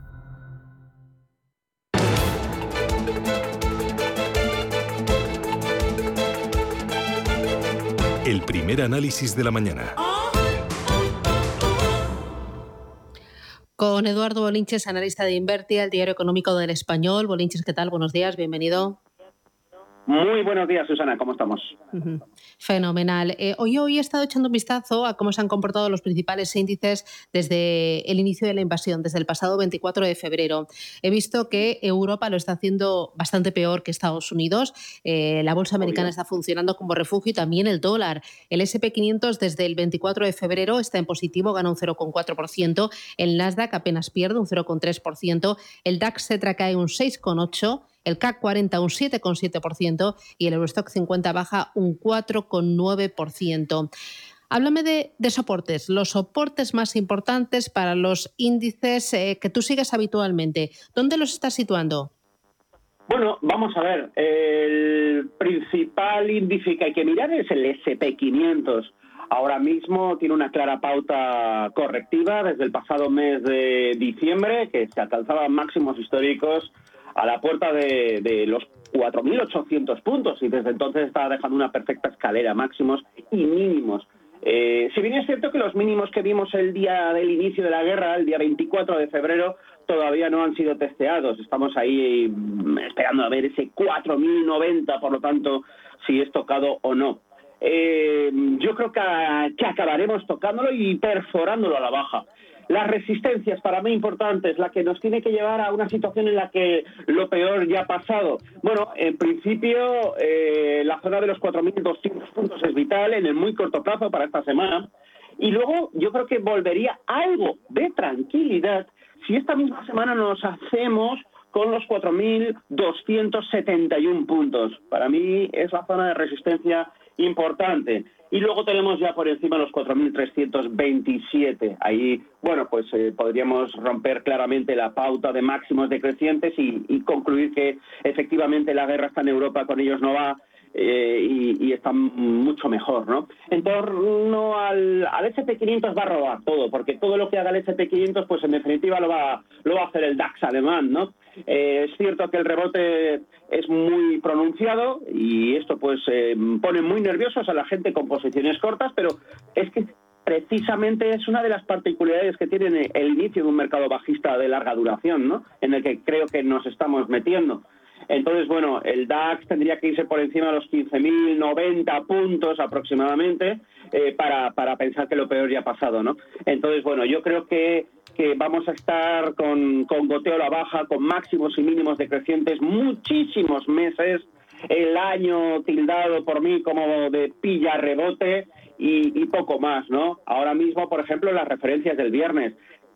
El primer análisis de la mañana. Con Eduardo Bolinches, analista de Invertia, el diario económico del español. Bolinches, ¿qué tal? Buenos días, bienvenido. Muy buenos días, Susana, ¿cómo estamos? Fenomenal. Eh, hoy, hoy he estado echando un vistazo a cómo se han comportado los principales índices desde el inicio de la invasión, desde el pasado 24 de febrero. He visto que Europa lo está haciendo bastante peor que Estados Unidos. Eh, la bolsa americana está funcionando como refugio y también el dólar. El SP500 desde el 24 de febrero está en positivo, gana un 0,4%. El Nasdaq apenas pierde un 0,3%. El DAX se cae un 6,8% el CAC 40 un 7,7% y el Eurostock 50 baja un 4,9%. Háblame de, soportes, los soportes más importantes para los índices eh, que tú sigues habitualmente. ¿Dónde los estás situando? Bueno, vamos a ver. El principal índice que hay que mirar es el SP500. Ahora mismo tiene una clara pauta correctiva desde el pasado mes de diciembre, que se alcanzaban máximos históricos a la puerta de, los 4.800 puntos y desde entonces está dejando una perfecta escalera, máximos y mínimos. Eh, si bien es cierto que los mínimos que vimos el día del inicio de la guerra, el día 24 de febrero, todavía no han sido testeados. Estamos ahí mm, esperando a ver ese 4.090, por lo tanto, si es tocado o no. Eh, yo creo que, que acabaremos tocándolo y perforándolo a la baja. Las resistencias, para mí importantes, la que nos tiene que llevar a una situación en la que lo peor ya ha pasado. Bueno, en principio, eh, la zona de los 4.200 puntos es vital en el muy corto plazo para esta semana. Y luego yo creo que volvería algo de tranquilidad si esta misma semana nos hacemos con los 4.271 puntos. Para mí es la zona de resistencia importante. Y luego tenemos ya por encima los 4.327. Ahí, bueno, pues eh, podríamos romper claramente la pauta de máximos decrecientes y, y concluir que efectivamente la guerra está en Europa, con ellos no va eh, y, está mucho mejor, ¿no? En torno al, al SP500 va a robar todo, porque todo lo que haga el SP500, pues en definitiva lo va, lo va a hacer el DAX alemán, ¿no? Eh, es cierto que el rebote es muy pronunciado y esto pues eh, pone muy nerviosos a la gente con posiciones cortas, pero es que precisamente es una de las particularidades que tiene el inicio de un mercado bajista de larga duración, ¿no? En el que creo que nos estamos metiendo. Entonces, bueno, el DAX tendría que irse por encima de los 15.090 puntos aproximadamente eh, para, para pensar que lo peor ya ha pasado, ¿no? Entonces, bueno, yo creo que, que vamos a estar con, con goteo a la baja, con máximos y mínimos decrecientes muchísimos meses, el año tildado por mí como de pilla rebote y, poco más, ¿no? Ahora mismo, por ejemplo, las referencias del viernes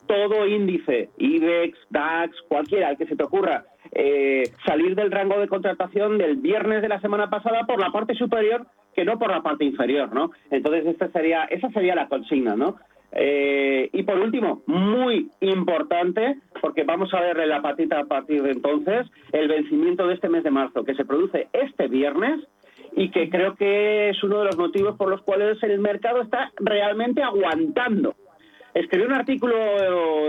todo índice, IBEX, DAX, cualquiera, el que se te ocurra, eh, salir del rango de contratación del viernes de la semana pasada por la parte superior que no por la parte inferior, ¿no? Entonces esta sería, esa sería la consigna, ¿no? Eh, y por último, muy importante, porque vamos a verle la patita a partir de entonces, el vencimiento de este mes de marzo, que se produce este viernes y que creo que es uno de los motivos por los cuales el mercado está realmente aguantando escribí un artículo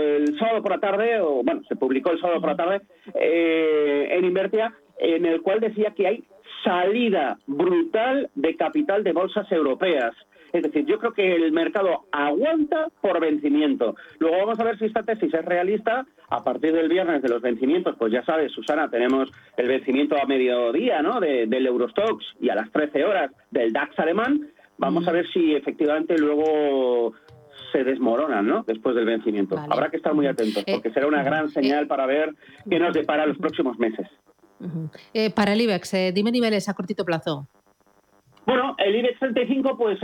el sábado por la tarde, o bueno, se publicó el sábado por la tarde eh, en Invertia, en el cual decía que hay salida brutal de capital de bolsas europeas. Es decir, yo creo que el mercado aguanta por vencimiento. Luego vamos a ver si esta tesis es realista. A partir del viernes de los vencimientos, pues ya sabes, Susana, tenemos el vencimiento a mediodía ¿no? del Eurostox y a las 13 horas del DAX alemán. Vamos a ver si efectivamente luego se desmoronan ¿no? después del vencimiento. Habrá que estar muy atentos eh, porque será una gran señal para ver qué nos depara los próximos meses. Eh, para el IBEX, eh, dime niveles a cortito plazo. Bueno, el IBEX 35, pues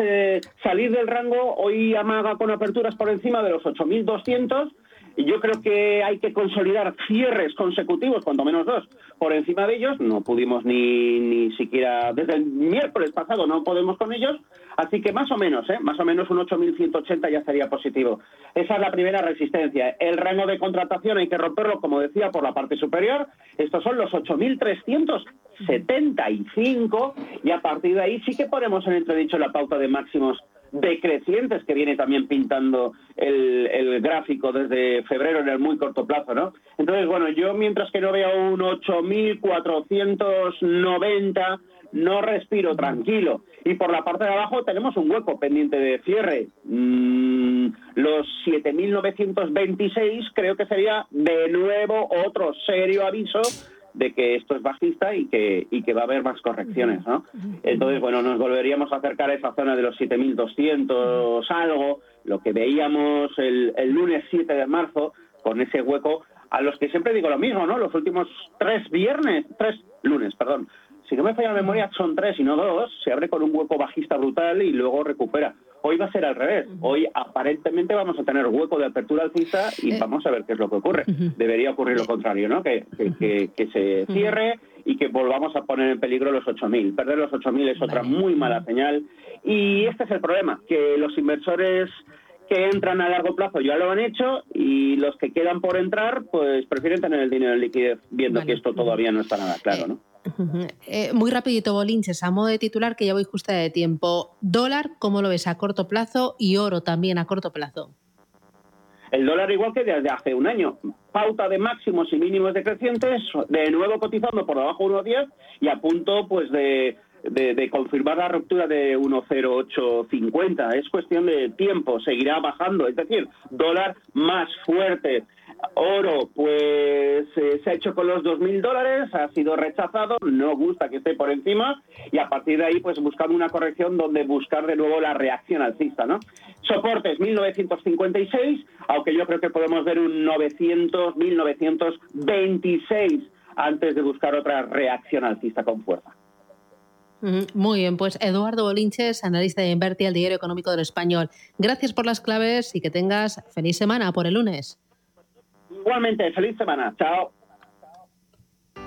salir del rango, hoy amaga con aperturas por encima de los 8.200 y yo creo que hay que consolidar cierres consecutivos, cuanto menos dos, por encima de ellos. No pudimos ni, ni siquiera, desde el miércoles pasado no podemos con ellos, así que más o menos, ¿eh? más o menos un 8.180 ya sería positivo. Esa es la primera resistencia. El rango de contratación hay que romperlo, como decía, por la parte superior. Estos son los 8.375 y a partir de ahí sí que ponemos en entredicho la pauta de máximos decrecientes que viene también pintando el, el, gráfico desde febrero en el muy corto plazo, ¿no? Entonces, bueno, yo mientras que no vea un 8.490, no respiro tranquilo. Y por la parte de abajo tenemos un hueco pendiente de cierre. Mm, los 7.926 creo que sería de nuevo otro serio aviso de que esto es bajista y que, y que va a haber más correcciones, ¿no? Entonces, bueno, nos volveríamos a acercar a esa zona de los 7.200 algo, lo que veíamos el, el lunes 7 de marzo, con ese hueco, a los que siempre digo lo mismo, ¿no? Los últimos tres viernes, tres lunes, perdón, si no me falla la memoria, son tres y no dos, se abre con un hueco bajista brutal y luego recupera. Hoy va a ser al revés. Hoy aparentemente vamos a tener hueco de apertura alcista y eh. vamos a ver qué es lo que ocurre. Debería ocurrir lo contrario, ¿no? Que, que, se cierre y que volvamos a poner en peligro los 8.000. Perder los 8.000 es otra muy mala señal. Y este es el problema, que los inversores que entran a largo plazo ya lo han hecho y los que quedan por entrar pues prefieren tener el dinero en liquidez viendo que esto todavía no está nada claro, ¿no? Eh, muy rapidito, Bolinches, a modo de titular, que ya voy justa de tiempo. Dólar, ¿cómo lo ves a corto plazo? Y oro también a corto plazo. El dólar igual que desde hace un año. Pauta de máximos y mínimos decrecientes, de nuevo cotizando por debajo de 1,10 y a punto pues de, de, confirmar la ruptura de 1,0850. Es cuestión de tiempo, seguirá bajando. Es decir, dólar más fuerte. Oro, pues eh, se ha hecho con los 2.000 dólares, ha sido rechazado, no gusta que esté por encima y a partir de ahí pues buscando una corrección donde buscar de nuevo la reacción alcista, ¿no? Soportes 1956, aunque yo creo que podemos ver un 900, 1926 antes de buscar otra reacción alcista con fuerza. Muy bien, pues Eduardo Bolinches, analista de Inverti, el diario económico del español. Gracias por las claves y que tengas feliz semana por el lunes. Igualmente, feliz semana. Chao.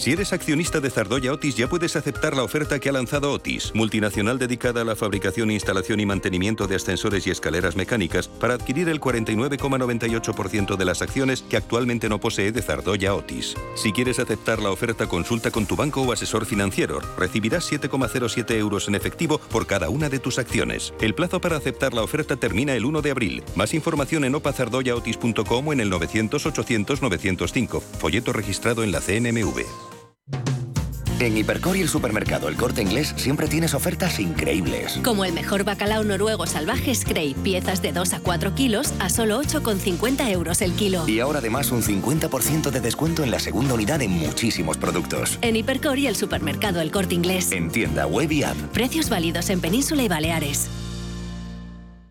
Si eres accionista de Zardoya Otis ya puedes aceptar la oferta que ha lanzado Otis, multinacional dedicada a la fabricación, instalación y mantenimiento de ascensores y escaleras mecánicas, para adquirir el 49,98% de las acciones que actualmente no posee de Zardoya Otis. Si quieres aceptar la oferta, consulta con tu banco o asesor financiero. Recibirás 7,07 euros en efectivo por cada una de tus acciones. El plazo para aceptar la oferta termina el 1 de abril. Más información en opazardoyaotis.com o en el 900 800 905. Folleto registrado en la CNMV. En Hipercor y el supermercado El Corte Inglés siempre tienes ofertas increíbles. Como el mejor bacalao noruego salvaje Scrape, piezas de 2 a 4 kilos a solo 8,50 euros el kilo. Y ahora además un 50% de descuento en la segunda unidad en muchísimos productos. En Hipercor y el supermercado El Corte Inglés. En tienda web y app. Precios válidos en Península y Baleares.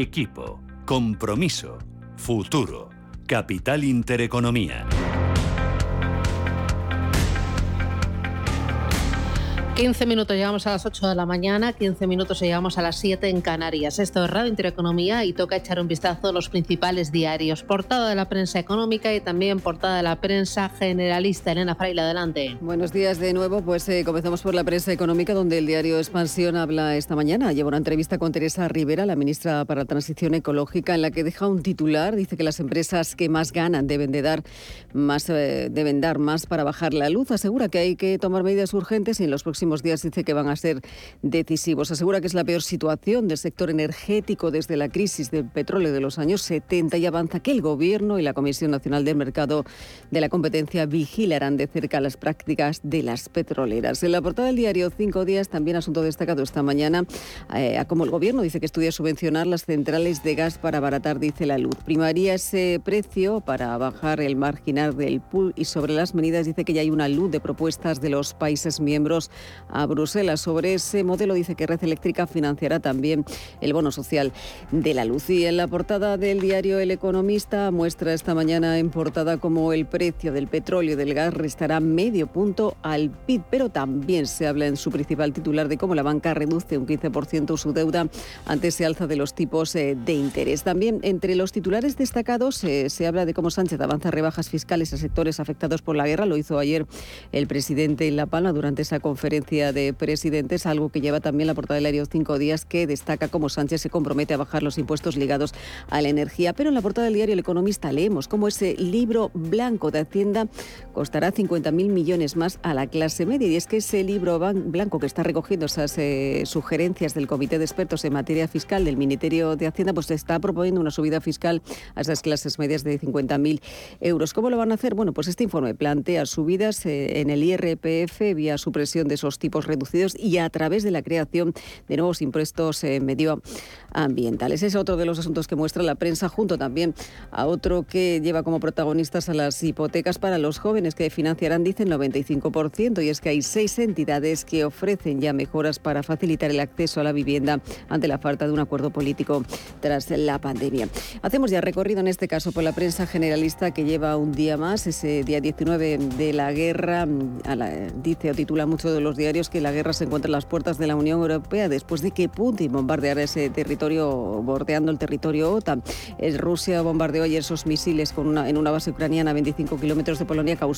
Equipo, compromiso, futuro, capital intereconomía. 15 minutos llegamos a las 8 de la mañana, 15 minutos llegamos a las 7 en Canarias. Esto es Radio Intereconomía y toca echar un vistazo a los principales diarios. Portada de la prensa económica y también portada de la prensa generalista. Elena Fraile, adelante. Buenos días de nuevo. Pues eh, comenzamos por la prensa económica, donde el diario Expansión habla esta mañana. Lleva una entrevista con Teresa Rivera, la ministra para Transición Ecológica, en la que deja un titular. Dice que las empresas que más ganan deben de dar más, eh, deben dar más para bajar la luz. Asegura que hay que tomar medidas urgentes y en los próximos días dice que van a ser decisivos. Asegura que es la peor situación del sector energético desde la crisis del petróleo de los años 70 y avanza que el Gobierno y la Comisión Nacional del Mercado de la Competencia vigilarán de cerca las prácticas de las petroleras. En la portada del diario Cinco Días, también asunto destacado esta mañana, eh, como el Gobierno dice que estudia subvencionar las centrales de gas para abaratar, dice la luz. Primaría ese precio para bajar el marginal del pool y sobre las medidas dice que ya hay una luz de propuestas de los países miembros a Bruselas. Sobre ese modelo dice que Red Eléctrica financiará también el bono social de la luz. Y en la portada del diario El Economista muestra esta mañana en portada como el precio del petróleo y del gas restará medio punto al PIB, pero también se habla en su principal titular de cómo la banca reduce un 15% su deuda ante ese alza de los tipos eh, de interés. También entre los titulares destacados eh, se habla de cómo Sánchez avanza rebajas fiscales a sectores afectados por la guerra. Lo hizo ayer el presidente en La Palma durante esa conferencia de presidentes, algo que lleva también la portada del diario Cinco Días, que destaca cómo Sánchez se compromete a bajar los impuestos ligados a la energía. Pero en la portada del diario El Economista leemos cómo ese libro blanco de Hacienda costará 50.000 millones más a la clase media. Y es que ese libro blanco que está recogiendo esas eh, sugerencias del Comité de Expertos en materia fiscal del Ministerio de Hacienda, pues está proponiendo una subida fiscal a esas clases medias de 50.000 euros. ¿Cómo lo van a hacer? Bueno, pues este informe plantea subidas eh, en el IRPF vía supresión de esos tipos reducidos y a través de la creación de nuevos impuestos eh, medioambientales. Es otro de los asuntos que muestra la prensa, junto también a otro que lleva como protagonistas a las hipotecas para los jóvenes que financiarán, dicen, 95%. Y es que hay seis entidades que ofrecen ya mejoras para facilitar el acceso a la vivienda ante la falta de un acuerdo político tras la pandemia. Hacemos ya recorrido en este caso por la prensa generalista que lleva un día más, ese día 19 de la guerra, a la, dice o titula mucho de los diarios que la guerra se encuentra en las puertas de la Unión Europea después de que Putin bombardeara ese territorio, bordeando el territorio OTAN. Rusia bombardeó ayer esos misiles con una, en una base ucraniana a 25 kilómetros de Polonia, causando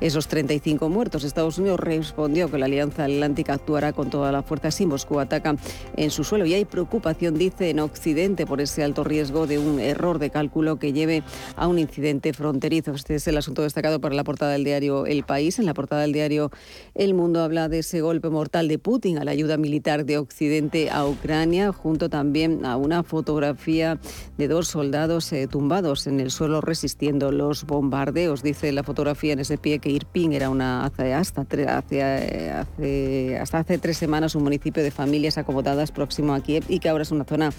esos 35 muertos. Estados Unidos respondió que la Alianza Atlántica actuará con toda la fuerza si Moscú ataca en su suelo. Y hay preocupación, dice, en Occidente por ese alto riesgo de un error de cálculo que lleve a un incidente fronterizo. Este es el asunto destacado para la portada del diario El País. En la portada del diario El Mundo habla de ese golpe mortal de Putin a la ayuda militar de Occidente a Ucrania, junto también a una fotografía de dos soldados eh, tumbados en el suelo resistiendo los bombardeos. Dice la fotografía en ese pie que Irpin era una hasta, hasta, hace, hasta hace tres semanas un municipio de familias acomodadas próximo a Kiev y que ahora es una zona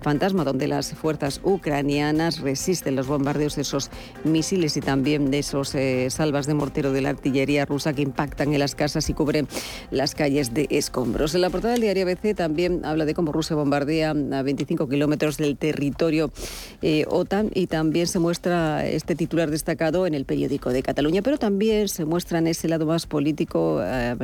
fantasma donde las fuerzas ucranianas resisten los bombardeos de esos misiles y también de esos eh, salvas de mortero de la artillería rusa que impactan en las casas y cubren las calles de escombros. En la portada del diario ABC también habla de cómo Rusia bombardea a 25 kilómetros del territorio eh, OTAN y también se muestra este titular destacado en el periódico de Cataluña, pero también se muestra en ese lado más político, eh,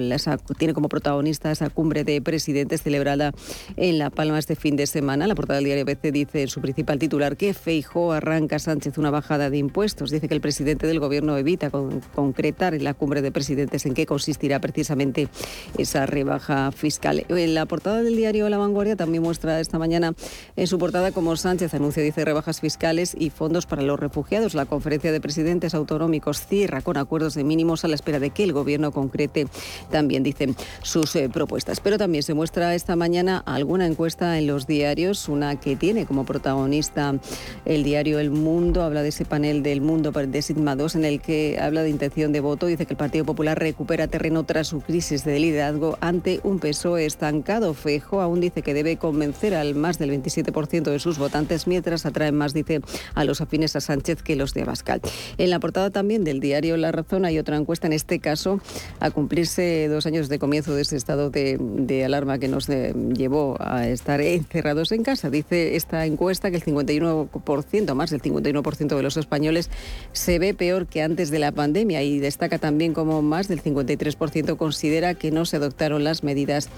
tiene como protagonista esa cumbre de presidentes celebrada en La Palma este fin de semana. La portada del diario ABC dice en su principal titular que Feijó arranca Sánchez una bajada de impuestos. Dice que el presidente del gobierno evita concretar en la cumbre de presidentes en qué consistirá precisamente esa rebaja fiscal. En la portada del diario La Vanguardia también muestra esta mañana en su portada como Sánchez anuncia, dice, rebajas fiscales y fondos para los refugiados. La conferencia de presidentes autonómicos cierra con acuerdos de mínimos a la espera de que el gobierno concrete también, dicen, sus eh, propuestas. Pero también se muestra esta mañana alguna encuesta en los diarios, una que tiene como protagonista el diario El Mundo, habla de ese panel del Mundo de Sigma 2 en el que habla de intención de voto, dice que el Partido Popular recupera terreno tras su crisis de liderazgo ante un PSOE estancado. Fejo aún dice que debe convencer al más del 27% de sus votantes, mientras atraen más, dice, a los afines a Sánchez que los de Abascal. En la portada también del diario La Razón hay otra encuesta, en este caso, a cumplirse dos años de comienzo de ese estado de, alarma que nos eh, llevó a estar encerrados en casa. Dice esta encuesta que el 51%, más del 51% de los españoles se ve peor que antes de la pandemia y destaca también como más del 53% considera que no se adoptaron las medidas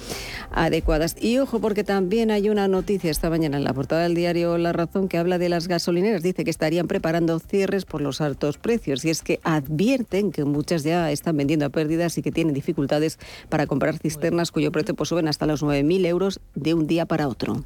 adecuadas. Y ojo, porque también hay una noticia esta mañana en la portada del diario La Razón que habla de las gasolineras. Dice que estarían preparando cierres por los altos precios y es que advierten que muchas ya están vendiendo a pérdidas y que tienen dificultades para comprar cisternas cuyo precio pues, suben hasta los 9.000 euros de un día para otro.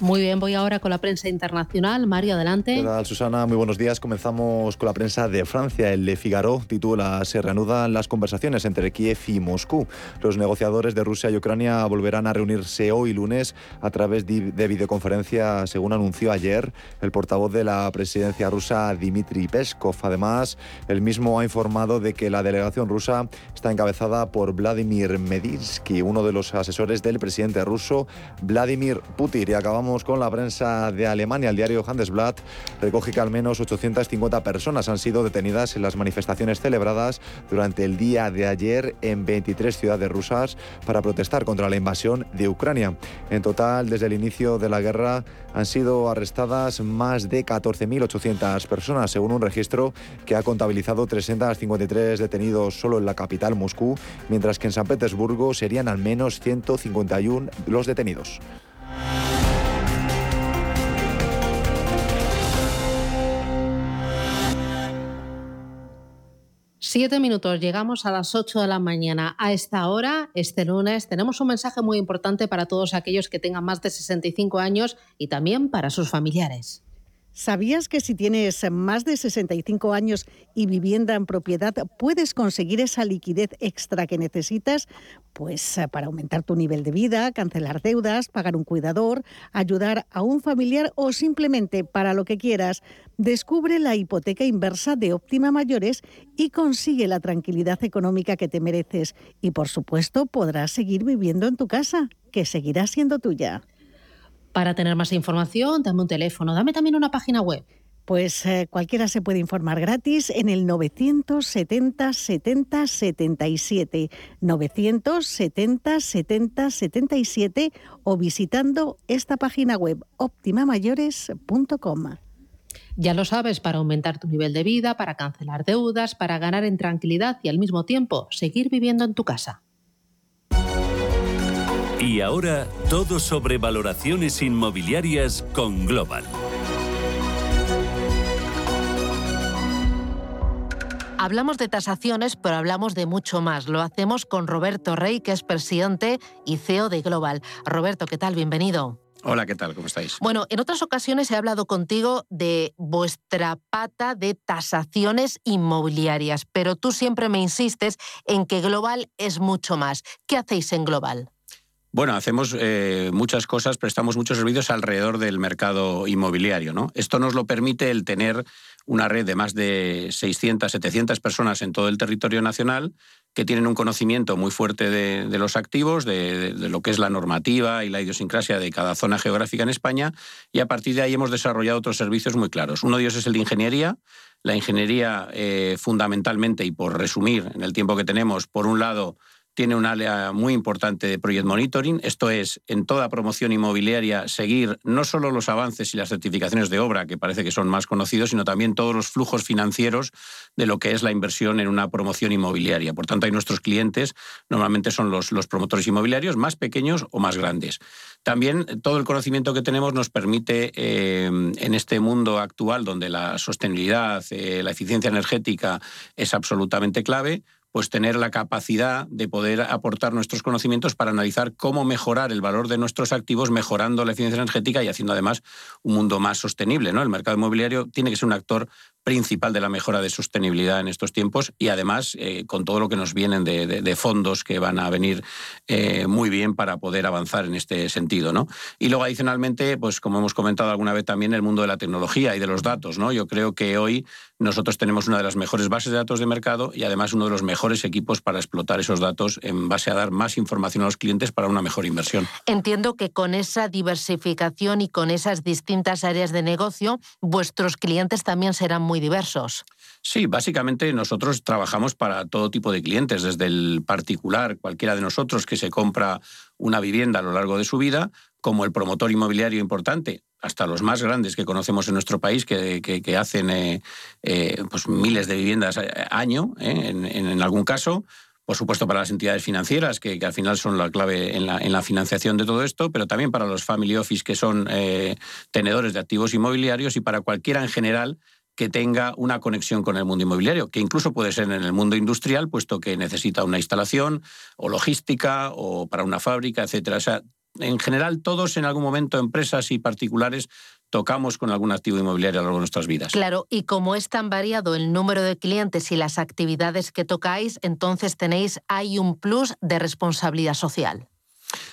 Muy bien, voy ahora con la prensa internacional. Mario, adelante. ¿Qué tal, Susana? Muy buenos días. Comenzamos con la prensa de Francia. El Le Figaro titula Se reanudan las conversaciones entre Kiev y Moscú. Los negociadores de Rusia y Ucrania volverán a reunirse hoy lunes a través de videoconferencia, según anunció ayer el portavoz de la presidencia rusa, Dmitry Peskov. Además, el mismo ha informado de que la delegación rusa está encabezada por Vladimir Medinsky, uno de los asesores del presidente ruso, Vladimir Putin. Y acabamos con la prensa de Alemania. El diario Handelsblatt recoge que al menos 850 personas han sido detenidas en las manifestaciones celebradas durante el día de ayer en 23 ciudades rusas para protestar contra la invasión de Ucrania. En total, desde el inicio de la guerra han sido arrestadas más de 14.800 personas, según un registro que ha contabilizado 353 detenidos solo en la capital, Moscú, mientras que en San Petersburgo serían al menos 151 los detenidos. Siete minutos, llegamos a las ocho de la mañana. A esta hora, este lunes, tenemos un mensaje muy importante para todos aquellos que tengan más de 65 años y también para sus familiares. ¿Sabías que si tienes más de 65 años y vivienda en propiedad, puedes conseguir esa liquidez extra que necesitas? Pues eh, para aumentar tu nivel de vida, cancelar deudas, pagar un cuidador, ayudar a un familiar o simplemente para lo que quieras. Descubre la hipoteca inversa de Óptima Mayores y consigue la tranquilidad económica que te mereces. Y por supuesto podrás seguir viviendo en tu casa, que seguirá siendo tuya. Para tener más información, dame un teléfono, dame también una página web. Pues eh, cualquiera se puede informar gratis en el 970 70 77 970 70 77 o visitando esta página web optimamayores.com. Ya lo sabes, para aumentar tu nivel de vida, para cancelar deudas, para ganar en tranquilidad y al mismo tiempo seguir viviendo en tu casa. Y ahora, todo sobre valoraciones inmobiliarias con Global. Hablamos de tasaciones, pero hablamos de mucho más. Lo hacemos con Roberto Rey, que es presidente y CEO de Global. Roberto, ¿qué tal? Bienvenido. Hola, ¿qué tal? ¿Cómo estáis? Bueno, en otras ocasiones he hablado contigo de vuestra pata de tasaciones inmobiliarias, pero tú siempre me insistes en que Global es mucho más. ¿Qué hacéis en Global? Bueno, hacemos eh, muchas cosas, prestamos muchos servicios alrededor del mercado inmobiliario. ¿no? Esto nos lo permite el tener una red de más de 600, 700 personas en todo el territorio nacional que tienen un conocimiento muy fuerte de, los activos, de, lo que es la normativa y la idiosincrasia de cada zona geográfica en España, y a partir de ahí hemos desarrollado otros servicios muy claros. Uno de ellos es el de ingeniería. La ingeniería, eh, fundamentalmente, y por resumir en el tiempo que tenemos, por un lado, tiene un área muy importante de project monitoring. Esto es, en toda promoción inmobiliaria, seguir no solo los avances y las certificaciones de obra, que parece que son más conocidos, sino también todos los flujos financieros de lo que es la inversión en una promoción inmobiliaria. Por tanto, hay nuestros clientes, normalmente son los, los promotores inmobiliarios más pequeños o más grandes. También todo el conocimiento que tenemos nos permite, eh, en este mundo actual donde la sostenibilidad, eh, la eficiencia energética es absolutamente clave, pues tener la capacidad de poder aportar nuestros conocimientos para analizar cómo mejorar el valor de nuestros activos, mejorando la eficiencia energética y haciendo además un mundo más sostenible. ¿no? El mercado inmobiliario tiene que ser un actor principal de la mejora de sostenibilidad en estos tiempos y además eh, con todo lo que nos vienen de, fondos que van a venir eh, muy bien para poder avanzar en este sentido. ¿no? Y luego adicionalmente, pues como hemos comentado alguna vez también, el mundo de la tecnología y de los datos. ¿no? Yo creo que hoy nosotros tenemos una de las mejores bases de datos de mercado y además uno de los mejores equipos para explotar esos datos en base a dar más información a los clientes para una mejor inversión. Entiendo que con esa diversificación y con esas distintas áreas de negocio, vuestros clientes también serán muy diversos. Sí, básicamente nosotros trabajamos para todo tipo de clientes, desde el particular, cualquiera de nosotros que se compra una vivienda a lo largo de su vida, como el promotor inmobiliario importante, hasta los más grandes que conocemos en nuestro país, que, hacen eh, eh, pues miles de viviendas año, eh, en, algún caso. Por supuesto, para las entidades financieras, que, al final son la clave en la, en la, financiación de todo esto, pero también para los family office, que son tenedores de activos inmobiliarios, y para cualquiera en general que tenga una conexión con el mundo inmobiliario, que incluso puede ser en el mundo industrial, puesto que necesita una instalación o logística o para una fábrica, etcétera. O sea, en general, todos en algún momento, empresas y particulares, tocamos con algún activo inmobiliario a lo largo de nuestras vidas. Claro, y como es tan variado el número de clientes y las actividades que tocáis, entonces tenéis, hay un plus de responsabilidad social.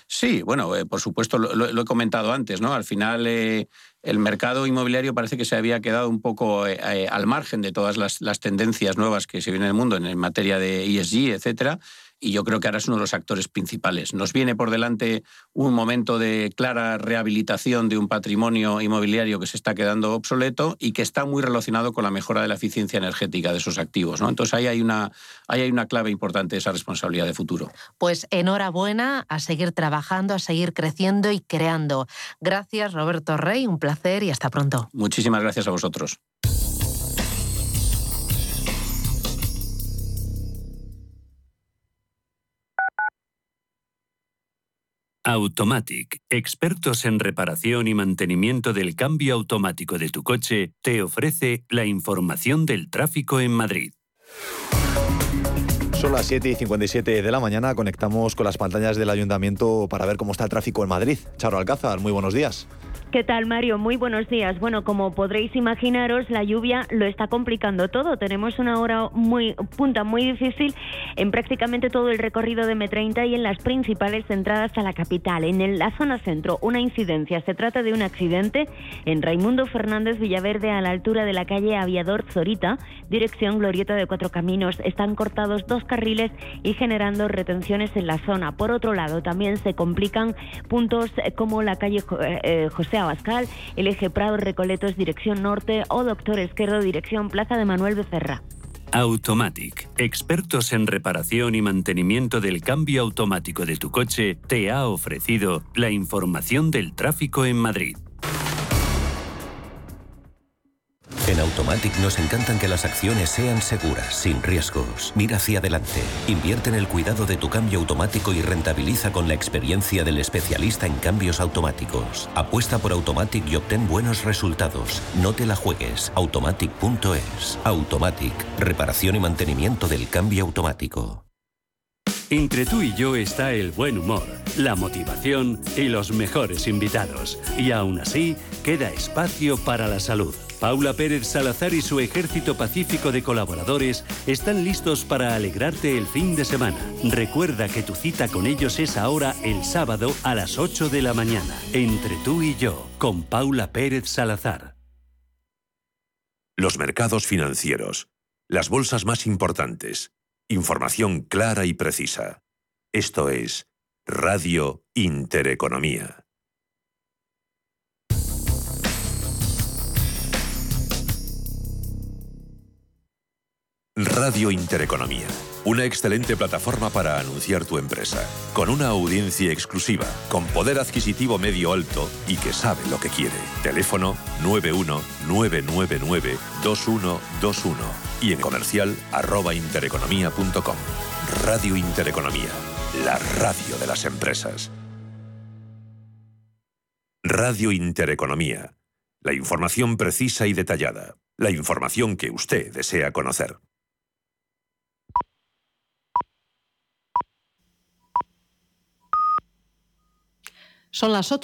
Sí, bueno, eh, por supuesto, lo, he comentado antes, ¿no? Al final eh, el mercado inmobiliario parece que se había quedado un poco eh, al margen de todas las, las, tendencias nuevas que se vienen en el mundo en materia de ESG, etcétera y yo creo que ahora es uno de los actores principales. Nos viene por delante un momento de clara rehabilitación de un patrimonio inmobiliario que se está quedando obsoleto y que está muy relacionado con la mejora de la eficiencia energética de esos activos. ¿no? Entonces ahí hay, una, ahí hay una clave importante de esa responsabilidad de futuro. Pues enhorabuena a seguir trabajando, a seguir creciendo y creando. Gracias Roberto Rey, un placer y hasta pronto. Muchísimas gracias a vosotros. Automatic, expertos en reparación y mantenimiento del cambio automático de tu coche, te ofrece la información del tráfico en Madrid. Son las 7 y 57 de la mañana, conectamos con las pantallas del ayuntamiento para ver cómo está el tráfico en Madrid. Charo Alcázar, muy buenos días. ¿Qué tal, Mario? Muy buenos días. Bueno, como podréis imaginaros, la lluvia lo está complicando todo. Tenemos una hora muy punta muy difícil en prácticamente todo el recorrido de M30 y en las principales entradas a la capital. En la zona centro, una incidencia. Se trata de un accidente en Raimundo Fernández Villaverde a la altura de la calle Aviador Zorita, dirección Glorieta de Cuatro Caminos. Están cortados dos carriles y generando retenciones en la zona. Por otro lado, también se complican puntos como la calle eh, José Abascal, el eje Prado Recoletos dirección norte o Doctor Esquerdo dirección Plaza de Manuel Becerra. Automatic, expertos en reparación y mantenimiento del cambio automático de tu coche, te ha ofrecido la información del tráfico en Madrid. En Automatic nos encantan que las acciones sean seguras, sin riesgos. Mira hacia adelante. Invierte en el cuidado de tu cambio automático y rentabiliza con la experiencia del especialista en cambios automáticos. Apuesta por Automatic y obtén buenos resultados. No te la juegues. Automatic.es. Automatic. Reparación y mantenimiento del cambio automático. Entre tú y yo está el buen humor, la motivación y los mejores invitados. Y aún así, queda espacio para la salud. Paula Pérez Salazar y su ejército pacífico de colaboradores están listos para alegrarte el fin de semana. Recuerda que tu cita con ellos es ahora el sábado a las 8 de la mañana. Entre tú y yo, con Paula Pérez Salazar. Los mercados financieros. Las bolsas más importantes. Información clara y precisa. Esto es Radio Intereconomía. Radio Intereconomía. Una excelente plataforma para anunciar tu empresa. Con una audiencia exclusiva, con poder adquisitivo medio alto y que sabe lo que quiere. Teléfono 919992121 y en comercial arroba intereconomía.com. Radio Intereconomía. La radio de las empresas. Radio Intereconomía. La información precisa y detallada. La información que usted desea conocer. Son las 8.